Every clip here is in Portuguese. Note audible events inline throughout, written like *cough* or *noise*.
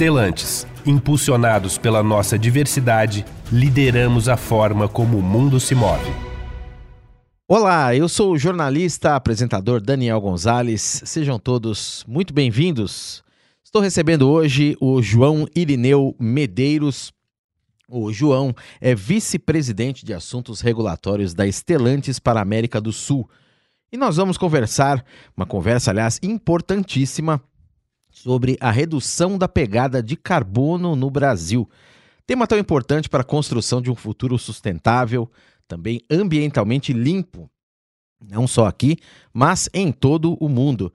Estelantes, impulsionados pela nossa diversidade, lideramos a forma como o mundo se move. Olá, eu sou o jornalista, apresentador Daniel Gonzalez. Sejam todos muito bem-vindos. Estou recebendo hoje o João Irineu Medeiros. O João é vice-presidente de assuntos regulatórios da Estelantes para a América do Sul. E nós vamos conversar, uma conversa, aliás, importantíssima, sobre a redução da pegada de carbono no Brasil. Tema tão importante para a construção de um futuro sustentável, também ambientalmente limpo, não só aqui, mas em todo o mundo.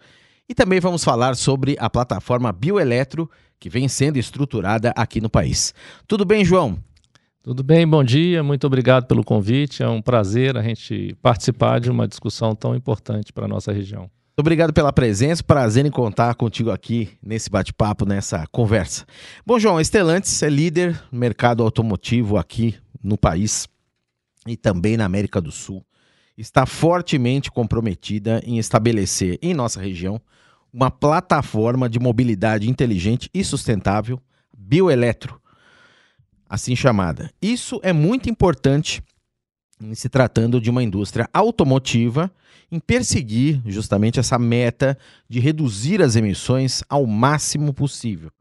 E também vamos falar sobre a plataforma Bioeletro, que vem sendo estruturada aqui no país. Tudo bem, João? Tudo bem, bom dia, muito obrigado pelo convite. É um prazer a gente participar de uma discussão tão importante para a nossa região. Obrigado pela presença, prazer em contar contigo aqui nesse bate-papo, nessa conversa. Bom, João, a Stellantis é líder no mercado automotivo aqui no país e também na América do Sul. Está fortemente comprometida em estabelecer em nossa região uma plataforma de mobilidade inteligente e sustentável, bioeletro, assim chamada. Isso é muito importante em se tratando de uma indústria automotiva em perseguir justamente essa meta de reduzir as emissões ao máximo possível.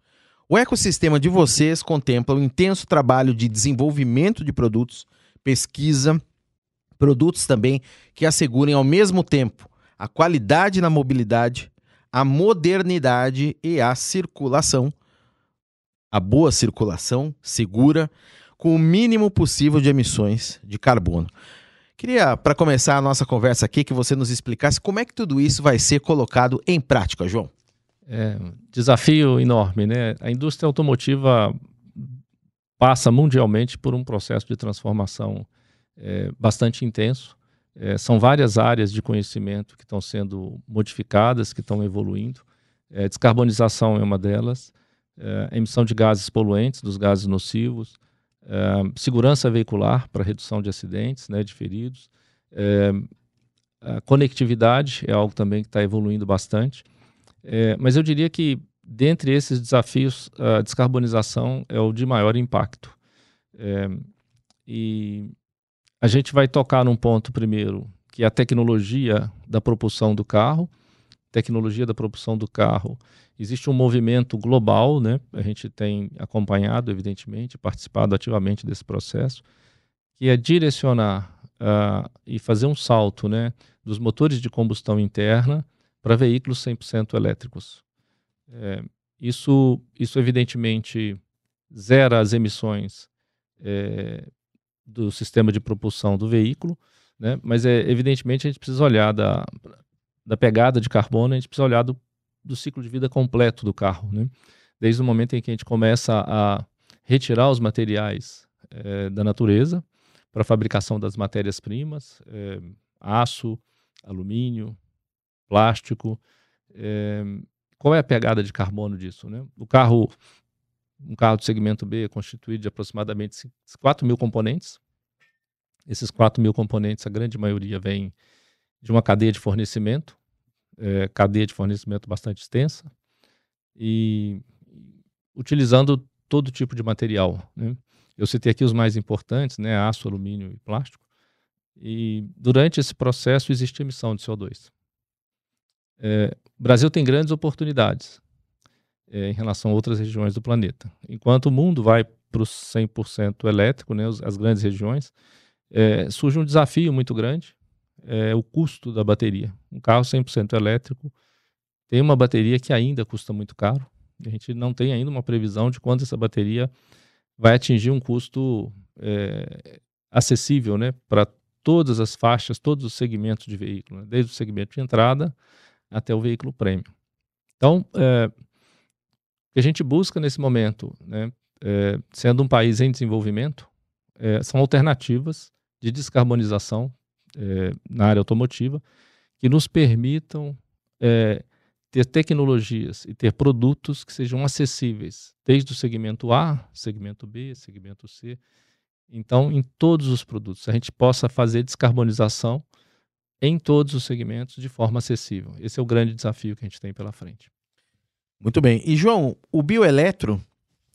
O ecossistema de vocês contempla um intenso trabalho de desenvolvimento de produtos, pesquisa, produtos também que assegurem ao mesmo tempo a qualidade na mobilidade, a modernidade e a circulação, a boa circulação segura, com o mínimo possível de emissões de carbono. Queria, para começar a nossa conversa aqui, que você nos explicasse como é que tudo isso vai ser colocado em prática, João. É desafio enorme, né? A indústria automotiva passa mundialmente por um processo de transformação é, bastante intenso. É, são várias áreas de conhecimento que estão sendo modificadas, que estão evoluindo. É, descarbonização é uma delas, é, emissão de gases poluentes, dos gases nocivos, segurança veicular para redução de acidentes, né, de feridos. A conectividade é algo também que está evoluindo bastante. É, mas eu diria que, dentre esses desafios, a descarbonização é o de maior impacto. É, e a gente vai tocar num ponto primeiro, que é a tecnologia da propulsão do carro. Tecnologia da propulsão do carro Existe um movimento global, né? A gente tem acompanhado, evidentemente, participado ativamente desse processo, que é direcionar uh, e fazer um salto, né, dos motores de combustão interna para veículos 100% elétricos. É, isso, isso evidentemente zera as emissões é, do sistema de propulsão do veículo, né? Mas é evidentemente a gente precisa olhar da, da pegada de carbono, a gente precisa olhar do do ciclo de vida completo do carro, né? Desde o momento em que a gente começa a retirar os materiais é, da natureza para a fabricação das matérias-primas, é, aço, alumínio, plástico. É, qual é a pegada de carbono disso? Né? O carro, um carro do segmento B é constituído de aproximadamente 4 mil componentes. Esses 4 mil componentes, a grande maioria vem de uma cadeia de fornecimento, é, cadeia de fornecimento bastante extensa e utilizando todo tipo de material. Né? Eu citei aqui os mais importantes, né, aço, alumínio e plástico. E durante esse processo existe emissão de CO2. É, o Brasil tem grandes oportunidades é, em relação a outras regiões do planeta. Enquanto o mundo vai para o 100% elétrico, né, as grandes regiões, é, surge um desafio muito grande é o custo da bateria. Um carro 100% elétrico tem uma bateria que ainda custa muito caro. A gente não tem ainda uma previsão de quando essa bateria vai atingir um custo é, acessível né, para todas as faixas, todos os segmentos de veículo, né, desde o segmento de entrada até o veículo premium. Então, é, o que a gente busca nesse momento, né, é, sendo um país em desenvolvimento, é, são alternativas de descarbonização é, na área automotiva que nos permitam é, ter tecnologias e ter produtos que sejam acessíveis, desde o segmento A, segmento B, segmento C. Então, em todos os produtos, a gente possa fazer descarbonização em todos os segmentos de forma acessível. Esse é o grande desafio que a gente tem pela frente. Muito bem. E, João, o bioeletro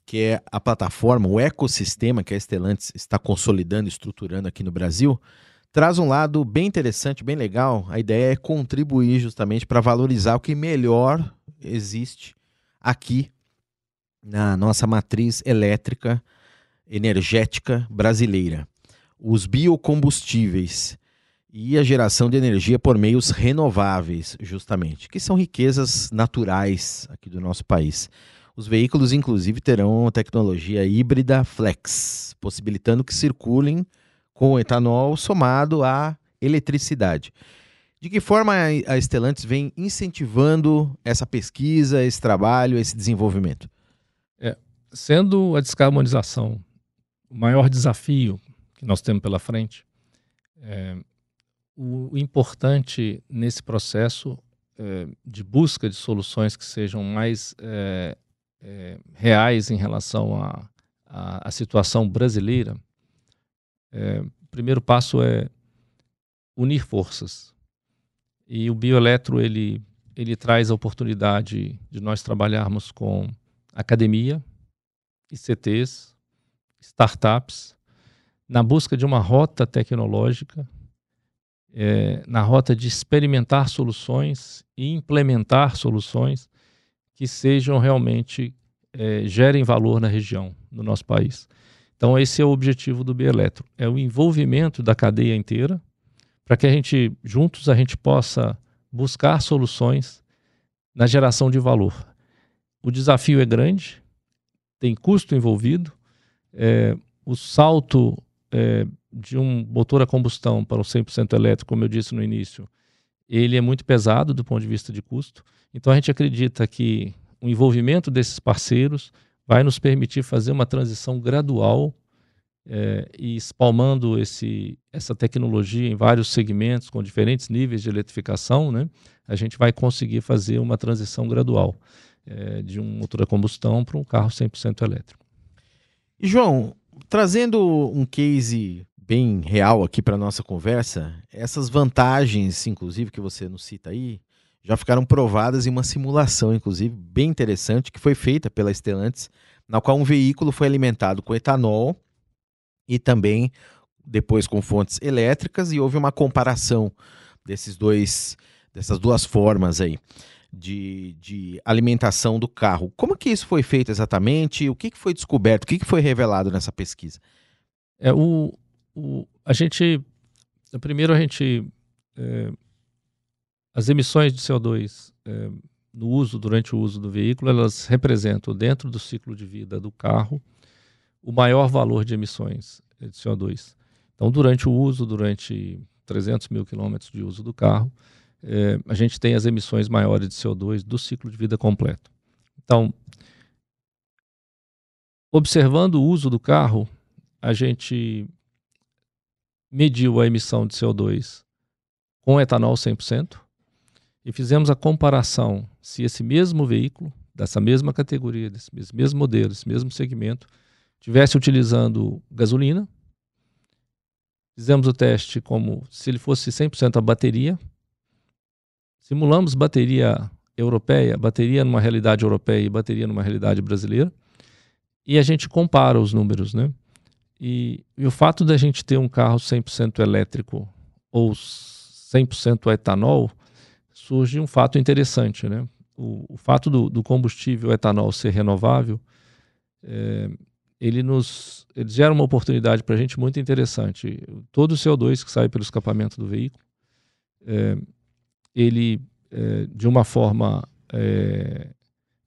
que é a plataforma, o ecossistema que a Stellantis está consolidando estruturando aqui no Brasil, traz um lado bem interessante, bem legal. A ideia é contribuir justamente para valorizar o que melhor existe aqui na nossa matriz elétrica energética brasileira. Os biocombustíveis e a geração de energia por meios renováveis, justamente, que são riquezas naturais aqui do nosso país. Os veículos, inclusive, terão tecnologia híbrida flex, possibilitando que circulem com etanol somado à eletricidade. De que forma a Stellantis vem incentivando essa pesquisa, esse trabalho, esse desenvolvimento? É, sendo a descarbonização o maior desafio que nós temos pela frente, é, o importante nesse processo é, de busca de soluções que sejam mais é, é, reais em relação à situação brasileira, é, o primeiro passo é unir forças. E o bioeletro ele, ele traz a oportunidade de nós trabalharmos com academia, ICTs, startups, na busca de uma rota tecnológica, é, na rota de experimentar soluções e implementar soluções que sejam realmente é, gerem valor na região, no nosso país. Então esse é o objetivo do Bieletro, é o envolvimento da cadeia inteira para que a gente juntos a gente possa buscar soluções na geração de valor. O desafio é grande, tem custo envolvido. É, o salto é, de um motor a combustão para um 100% elétrico, como eu disse no início, ele é muito pesado do ponto de vista de custo. Então a gente acredita que o envolvimento desses parceiros vai nos permitir fazer uma transição gradual é, e espalmando esse, essa tecnologia em vários segmentos com diferentes níveis de eletrificação, né, a gente vai conseguir fazer uma transição gradual é, de um motor a combustão para um carro 100% elétrico. E João, trazendo um case bem real aqui para nossa conversa, essas vantagens, inclusive que você nos cita aí, já ficaram provadas em uma simulação, inclusive, bem interessante, que foi feita pela Stellantis, na qual um veículo foi alimentado com etanol e também depois com fontes elétricas e houve uma comparação desses dois dessas duas formas aí de, de alimentação do carro. Como que isso foi feito exatamente? O que, que foi descoberto? O que, que foi revelado nessa pesquisa? É, o, o, a gente, primeiro a gente é, as emissões de CO2 é, no uso, durante o uso do veículo, elas representam, dentro do ciclo de vida do carro, o maior valor de emissões de CO2. Então, durante o uso, durante 300 mil quilômetros de uso do carro, é, a gente tem as emissões maiores de CO2 do ciclo de vida completo. Então, observando o uso do carro, a gente mediu a emissão de CO2 com etanol 100%, e fizemos a comparação se esse mesmo veículo, dessa mesma categoria, desse mesmo modelo, desse mesmo segmento, tivesse utilizando gasolina. Fizemos o teste como se ele fosse 100% a bateria. Simulamos bateria europeia, bateria numa realidade europeia e bateria numa realidade brasileira. E a gente compara os números, né? E, e o fato da gente ter um carro 100% elétrico ou 100% etanol surge um fato interessante, né? O, o fato do, do, combustível etanol ser renovável, é, ele nos ele gera uma oportunidade para a gente muito interessante. Todo o CO2 que sai pelo escapamento do veículo, é, ele é, de uma forma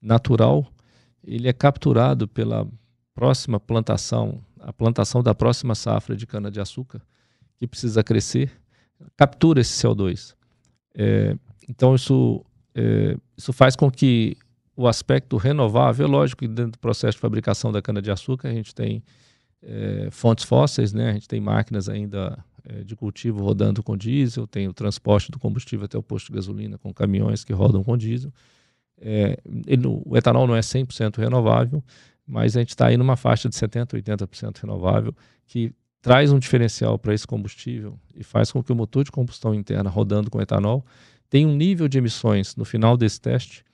natural, ele é capturado pela próxima plantação, a plantação da próxima safra de cana de açúcar que precisa crescer, captura esse CO2. É, então, isso, é, isso faz com que o aspecto renovável, é lógico dentro do processo de fabricação da cana-de-açúcar a gente tem é, fontes fósseis, né? a gente tem máquinas ainda é, de cultivo rodando com diesel, tem o transporte do combustível até o posto de gasolina com caminhões que rodam com diesel. É, ele, o etanol não é 100% renovável, mas a gente está aí numa faixa de 70%, 80% renovável, que traz um diferencial para esse combustível e faz com que o motor de combustão interna rodando com etanol tem um nível de emissões no final desse teste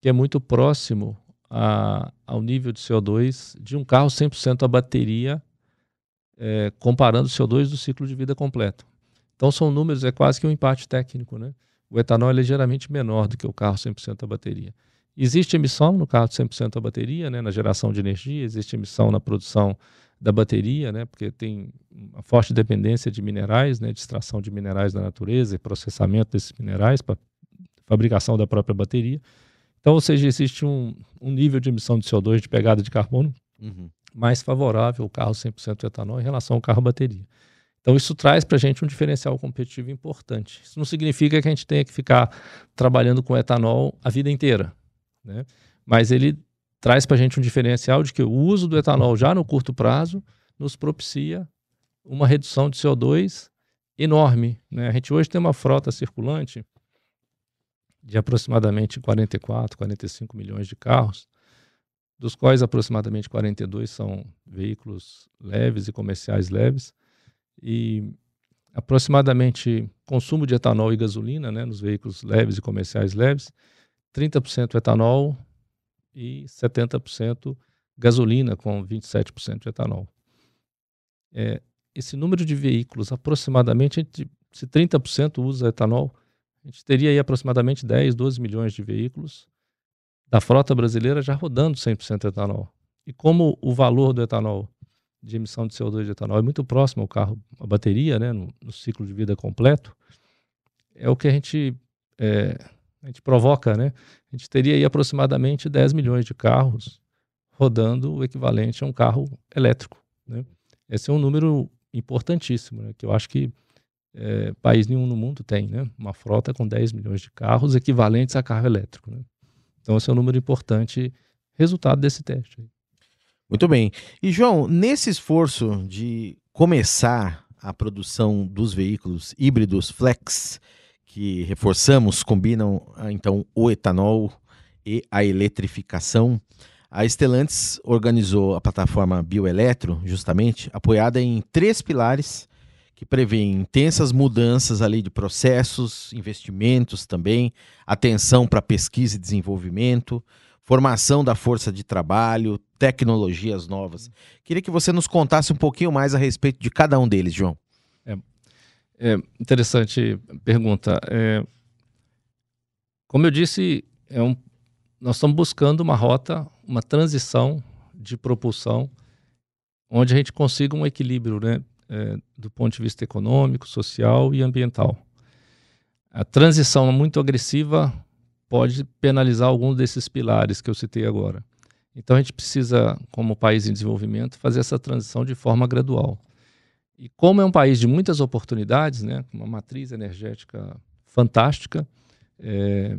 que é muito próximo a, ao nível de CO2 de um carro 100% a bateria, é, comparando o CO2 do ciclo de vida completo. Então são números, é quase que um empate técnico. Né? O etanol é ligeiramente menor do que o carro 100% a bateria. Existe emissão no carro 100% a bateria, né, na geração de energia, existe emissão na produção da bateria, né, porque tem uma forte dependência de minerais, né, de extração de minerais da natureza e processamento desses minerais para fabricação da própria bateria. Então, ou seja, existe um, um nível de emissão de CO2, de pegada de carbono, uhum. mais favorável ao carro 100% etanol em relação ao carro bateria. Então, isso traz para a gente um diferencial competitivo importante. Isso não significa que a gente tenha que ficar trabalhando com etanol a vida inteira, né? mas ele traz para a gente um diferencial de que o uso do etanol já no curto prazo nos propicia uma redução de CO2 enorme. Né? A gente hoje tem uma frota circulante de aproximadamente 44, 45 milhões de carros, dos quais aproximadamente 42 são veículos leves e comerciais leves, e aproximadamente consumo de etanol e gasolina né, nos veículos leves e comerciais leves, 30% etanol e 70% gasolina, com 27% de etanol. É, esse número de veículos, aproximadamente, se 30% usa etanol, a gente teria aí aproximadamente 10, 12 milhões de veículos da frota brasileira já rodando 100% etanol. E como o valor do etanol, de emissão de CO2 de etanol, é muito próximo ao carro, a bateria, né, no, no ciclo de vida completo, é o que a gente, é, a gente provoca, né? A gente teria aí aproximadamente 10 milhões de carros rodando o equivalente a um carro elétrico, né? Esse é um número importantíssimo, né, que eu acho que é, país nenhum no mundo tem, né? Uma frota com 10 milhões de carros equivalentes a carro elétrico. Né? Então, esse é um número importante, resultado desse teste. Muito bem. E, João, nesse esforço de começar a produção dos veículos híbridos flex, que reforçamos, combinam ah, então o etanol e a eletrificação, a Stellantis organizou a plataforma Bioeletro, justamente, apoiada em três pilares que prevê intensas mudanças ali de processos, investimentos também, atenção para pesquisa e desenvolvimento, formação da força de trabalho, tecnologias novas. Queria que você nos contasse um pouquinho mais a respeito de cada um deles, João. É, interessante pergunta. É, como eu disse, é um, nós estamos buscando uma rota, uma transição de propulsão onde a gente consiga um equilíbrio, né? é, do ponto de vista econômico, social e ambiental. A transição muito agressiva pode penalizar algum desses pilares que eu citei agora. Então a gente precisa, como país em desenvolvimento, fazer essa transição de forma gradual. E como é um país de muitas oportunidades, né, uma matriz energética fantástica, é,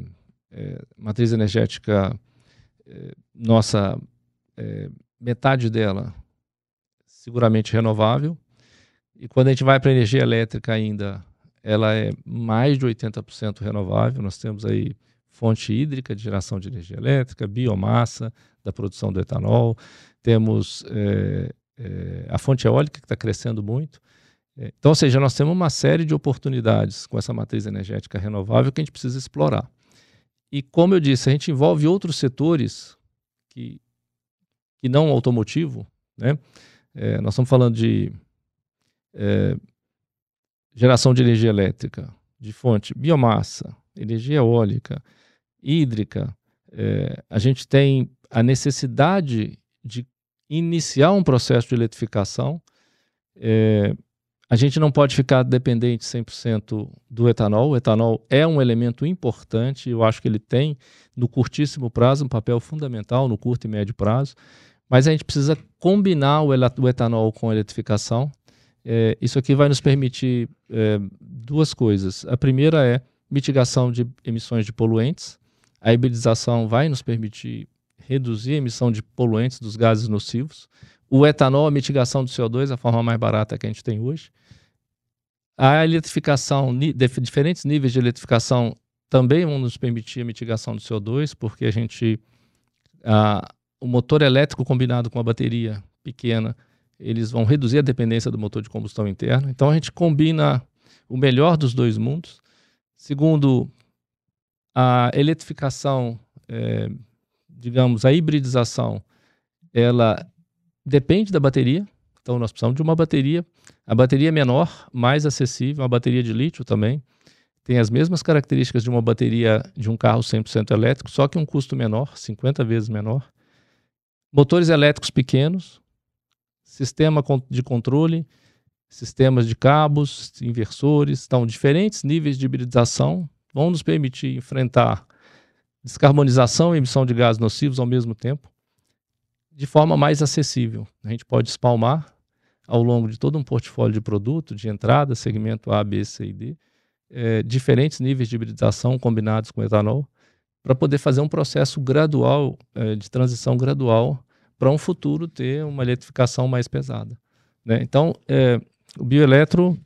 é, matriz energética, é, nossa, é, metade dela seguramente renovável, e quando a gente vai para a energia elétrica ainda, ela é mais de 80% renovável. Nós temos aí fonte hídrica de geração de energia elétrica, biomassa da produção do etanol, temos é, é, a fonte eólica que está crescendo muito. É, então, ou seja, nós temos uma série de oportunidades com essa matriz energética renovável que a gente precisa explorar. E como eu disse, a gente envolve outros setores que, que não automotivo, né? É, nós estamos falando de é, geração de energia elétrica de fonte biomassa, energia eólica, hídrica, é, a gente tem a necessidade de iniciar um processo de eletrificação. É, a gente não pode ficar dependente 100% do etanol. O etanol é um elemento importante, eu acho que ele tem, no curtíssimo prazo, um papel fundamental, no curto e médio prazo, mas a gente precisa combinar o etanol com a eletrificação. É, isso aqui vai nos permitir é, duas coisas. A primeira é mitigação de emissões de poluentes. A hibridização vai nos permitir reduzir a emissão de poluentes dos gases nocivos. O etanol, a mitigação do CO2, a forma mais barata que a gente tem hoje. A eletrificação, diferentes níveis de eletrificação também vão nos permitir a mitigação do CO2, porque a gente, a, o motor elétrico combinado com a bateria pequena eles vão reduzir a dependência do motor de combustão interno. Então a gente combina o melhor dos dois mundos. Segundo, a eletrificação é, digamos, a hibridização, ela depende da bateria. Então, nós precisamos de uma bateria. A bateria é menor, mais acessível, uma bateria de lítio também. Tem as mesmas características de uma bateria de um carro 100% elétrico, só que um custo menor, 50 vezes menor. Motores elétricos pequenos, sistema de controle, sistemas de cabos, inversores, então diferentes níveis de hibridização vão nos permitir enfrentar descarbonização e emissão de gases nocivos ao mesmo tempo, de forma mais acessível. A gente pode espalmar ao longo de todo um portfólio de produto, de entrada, segmento A, B, C e D, é, diferentes níveis de hibridização combinados com etanol, para poder fazer um processo gradual, é, de transição gradual, para um futuro ter uma eletrificação mais pesada. Né? Então, é, o bioeletro,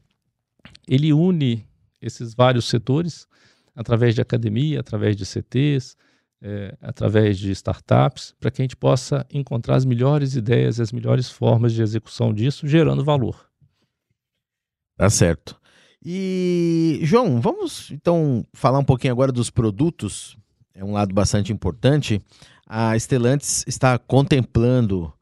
ele une esses vários setores, através de academia, através de CTs, é, através de startups, para que a gente possa encontrar as melhores ideias e as melhores formas de execução disso, gerando valor. Tá certo. E, João, vamos então falar um pouquinho agora dos produtos. É um lado bastante importante. A Stellantis está contemplando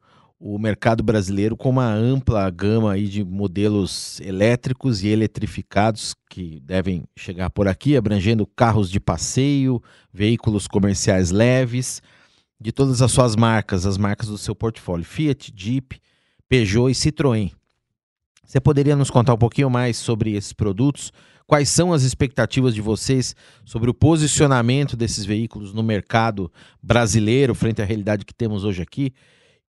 o mercado brasileiro com uma ampla gama aí de modelos elétricos e eletrificados que devem chegar por aqui, abrangendo carros de passeio, veículos comerciais leves, de todas as suas marcas, as marcas do seu portfólio, Fiat, Jeep, Peugeot e Citroën. Você poderia nos contar um pouquinho mais sobre esses produtos? Quais são as expectativas de vocês sobre o posicionamento desses veículos no mercado brasileiro frente à realidade que temos hoje aqui?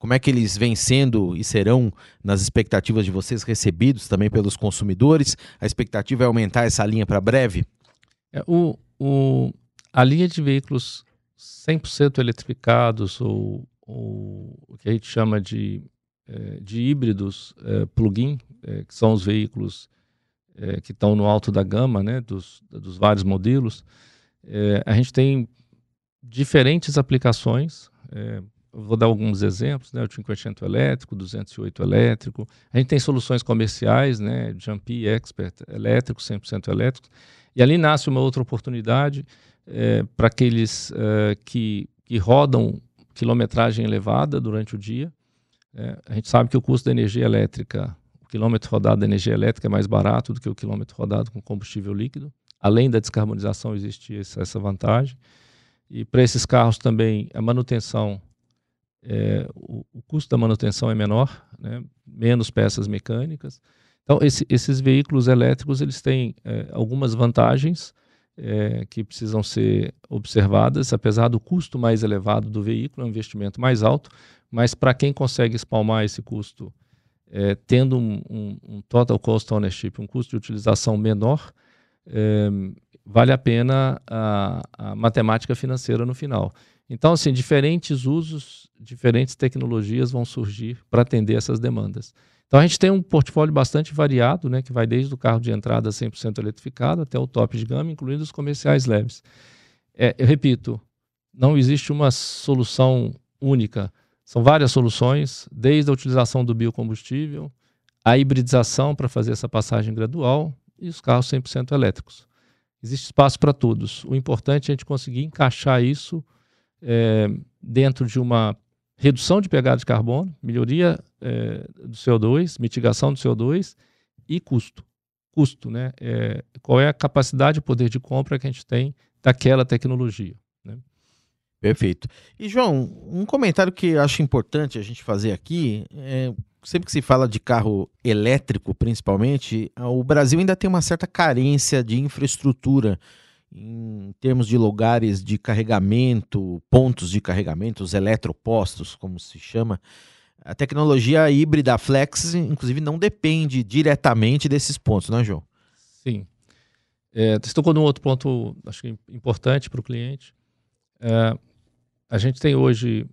Como é que eles vêm sendo e serão, nas expectativas de vocês, recebidos também pelos consumidores? A expectativa é aumentar essa linha para breve? É, o, o, a linha de veículos 100% eletrificados, ou, ou, o que a gente chama de, é, de híbridos é, plug-in, é, que são os veículos é, que estão no alto da gama, né, dos, dos vários modelos, é, a gente tem diferentes aplicações vou dar alguns exemplos, né? O 500 elétrico, 208 elétrico. A gente tem soluções comerciais, né? Jumpy, Expert elétrico, 100% elétrico. E ali nasce uma outra oportunidade é, para aqueles é, que, que rodam quilometragem elevada durante o dia. É, a gente sabe que o custo da energia elétrica, o quilômetro rodado da energia elétrica é mais barato do que o quilômetro rodado com combustível líquido. Além da descarbonização, existe essa vantagem. E para esses carros também, a manutenção é, o, o, custo da manutenção é menor, né? menos peças mecânicas. Então, esse, esses veículos elétricos eles têm é, algumas vantagens é, que precisam ser observadas, apesar do custo mais elevado do veículo, é um investimento mais alto, mas para quem consegue espalmar esse custo, é, tendo um, um, um, total cost ownership, um custo de utilização menor, é, vale a pena a, a matemática financeira no final. Então, assim, diferentes usos, diferentes tecnologias vão surgir para atender essas demandas. Então, a gente tem um portfólio bastante variado, né, que vai desde o carro de entrada 100% eletrificado até o top de gama, incluindo os comerciais leves. É, eu repito, não existe uma solução única. São várias soluções, desde a utilização do biocombustível, a hibridização para fazer essa passagem gradual e os carros 100% elétricos. Existe espaço para todos. O importante é a gente conseguir encaixar isso é, dentro de uma redução de pegada de carbono, melhoria é, do CO2, mitigação do CO2 e custo. Custo, né? É, qual é a capacidade e poder de compra que a gente tem daquela tecnologia. Né? Perfeito. E, João, um comentário que acho importante a gente fazer aqui é sempre que se fala de carro elétrico, principalmente, o Brasil ainda tem uma certa carência de infraestrutura em termos de lugares de carregamento, pontos de carregamento, os eletropostos, como se chama, a tecnologia híbrida Flex, inclusive, não depende diretamente desses pontos, não é, João? Sim. É, você tocou num outro ponto, acho que importante para o cliente. É, a gente tem hoje,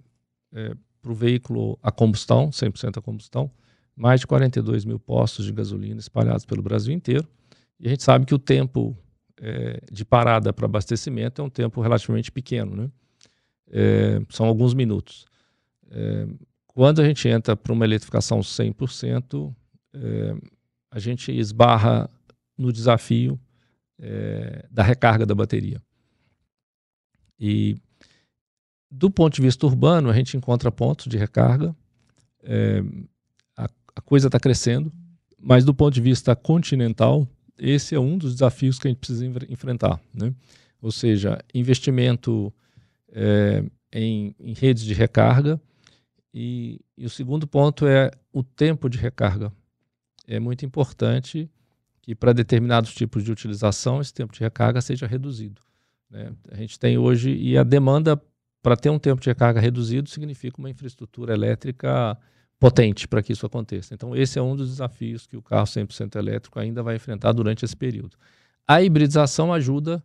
é, para o veículo a combustão, 100% a combustão, mais de 42 mil postos de gasolina espalhados pelo Brasil inteiro. E a gente sabe que o tempo é, de parada para abastecimento é um tempo relativamente pequeno, né? É, são alguns minutos. É, quando a gente entra para uma eletrificação 100%, é, a gente esbarra no desafio é, da recarga da bateria. E do ponto de vista urbano, a gente encontra pontos de recarga, a, a coisa está crescendo, mas do ponto de vista continental, esse é um dos desafios que a gente precisa enfrentar. Né? Ou seja, investimento é, em, em, redes de recarga. E, e, o segundo ponto é o tempo de recarga. É muito importante que para determinados tipos de utilização esse tempo de recarga seja reduzido. Né? A gente tem hoje, e a demanda para ter um tempo de recarga reduzido significa uma infraestrutura elétrica potente para que isso aconteça. Então, esse é um dos desafios que o carro 100% elétrico ainda vai enfrentar durante esse período. A hibridização ajuda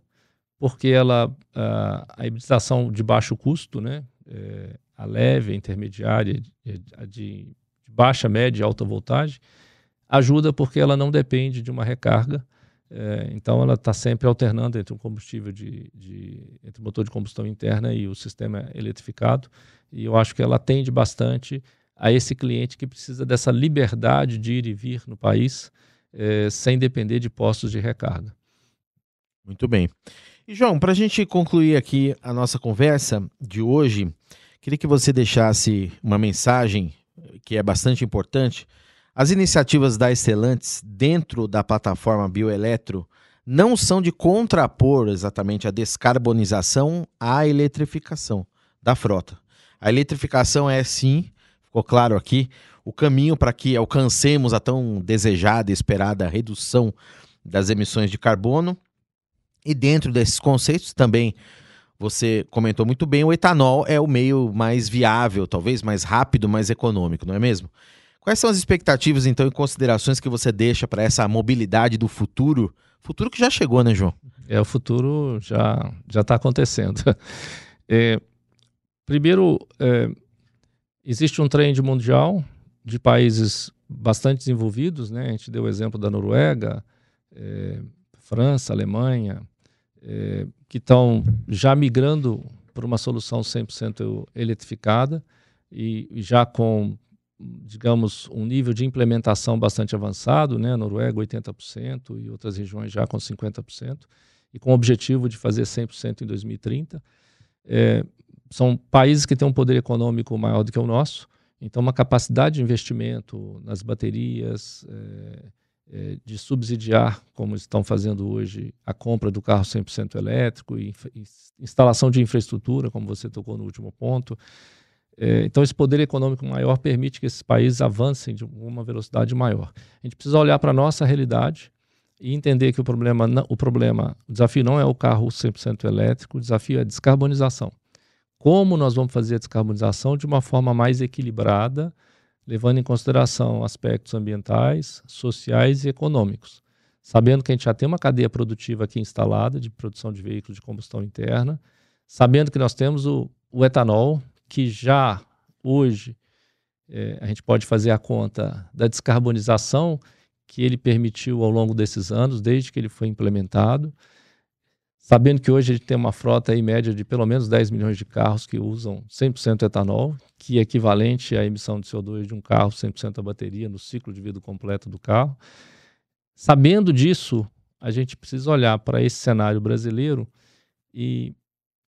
porque ela a, a hibridização de baixo custo, né, é, a leve, a intermediária, a de, de baixa, média e alta voltagem, ajuda porque ela não depende de uma recarga. É, então, ela está sempre alternando entre um combustível de, de, entre motor de combustão interna e o sistema eletrificado. E eu acho que ela atende bastante a esse cliente que precisa dessa liberdade de ir e vir no país é, sem depender de postos de recarga. Muito bem. E João, para a gente concluir aqui a nossa conversa de hoje, queria que você deixasse uma mensagem que é bastante importante. As iniciativas da Estelantes dentro da plataforma Bioeletro não são de contrapor exatamente a descarbonização à eletrificação da frota. A eletrificação é sim ficou claro aqui o caminho para que alcancemos a tão desejada e esperada redução das emissões de carbono. E dentro desses conceitos também você comentou muito bem, o etanol é o meio mais viável, talvez mais rápido, mais econômico, não é mesmo? Quais são as expectativas, então, e considerações que você deixa para essa mobilidade do futuro? Futuro que já chegou, né, João? É, o futuro já já está acontecendo. *laughs* É, primeiro, é, Existe um trend mundial de países bastante desenvolvidos, né? A gente deu o exemplo da Noruega, é, França, Alemanha, é, que estão já migrando para uma solução 100% eletrificada e, já com, digamos, um nível de implementação bastante avançado, né? Noruega 80% e outras regiões já com 50%, e com o objetivo de fazer 100% em 2030. É, são países que têm um poder econômico maior do que o nosso, então uma capacidade de investimento nas baterias, é, é, de subsidiar, como estão fazendo hoje, a compra do carro 100% elétrico e instalação de infraestrutura, como você tocou no último ponto. É, então, esse poder econômico maior permite que esses países avancem de uma velocidade maior. A gente precisa olhar para a nossa realidade e entender que o problema, o problema, o desafio não é o carro 100% elétrico, o desafio é a descarbonização como nós vamos fazer a descarbonização de uma forma mais equilibrada, levando em consideração aspectos ambientais, sociais e econômicos. Sabendo que a gente já tem uma cadeia produtiva aqui instalada de produção de veículos de combustão interna, sabendo que nós temos o, o etanol, que já hoje é, a gente pode fazer a conta da descarbonização que ele permitiu ao longo desses anos, desde que ele foi implementado sabendo que hoje a gente tem uma frota aí média de pelo menos 10 milhões de carros que usam 100% etanol, que é equivalente à emissão de CO2 de um carro 100% a bateria no ciclo de vida completo do carro. Sabendo disso, a gente precisa olhar para esse cenário brasileiro e,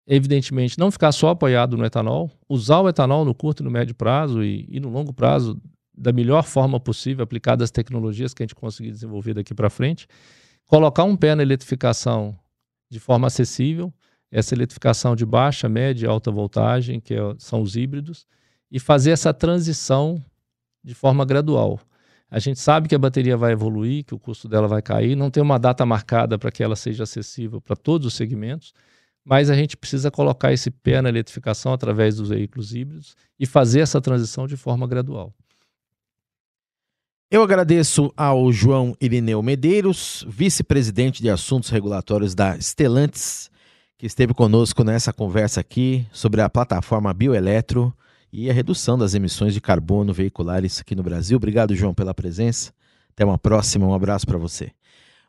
evidentemente, não ficar só apoiado no etanol, usar o etanol no curto e no médio prazo e, e no longo prazo da melhor forma possível, aplicada as tecnologias que a gente conseguir desenvolver daqui para frente, colocar um pé na eletrificação de forma acessível, essa eletrificação de baixa, média e alta voltagem, que é, são os híbridos, e fazer essa transição de forma gradual. A gente sabe que a bateria vai evoluir, que o custo dela vai cair, não tem uma data marcada para que ela seja acessível para todos os segmentos, mas a gente precisa colocar esse pé na eletrificação através dos veículos híbridos e fazer essa transição de forma gradual. Eu agradeço ao João Irineu Medeiros, vice-presidente de assuntos regulatórios da Stellantis, que esteve conosco nessa conversa aqui sobre a plataforma Bioeletro e a redução das emissões de carbono veiculares aqui no Brasil. Obrigado, João, pela presença. Até uma próxima, um abraço para você.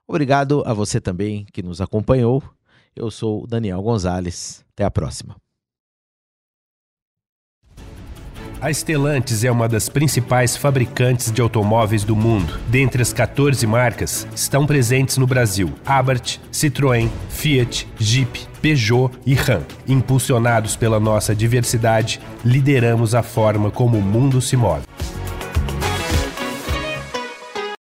Obrigado a você também que nos acompanhou. Eu sou Daniel Gonzalez. Até a próxima. A Stellantis é uma das principais fabricantes de automóveis do mundo. Dentre as 14 marcas, estão presentes no Brasil Abarth, Citroën, Fiat, Jeep, Peugeot e Ram. Impulsionados pela nossa diversidade, lideramos a forma como o mundo se move.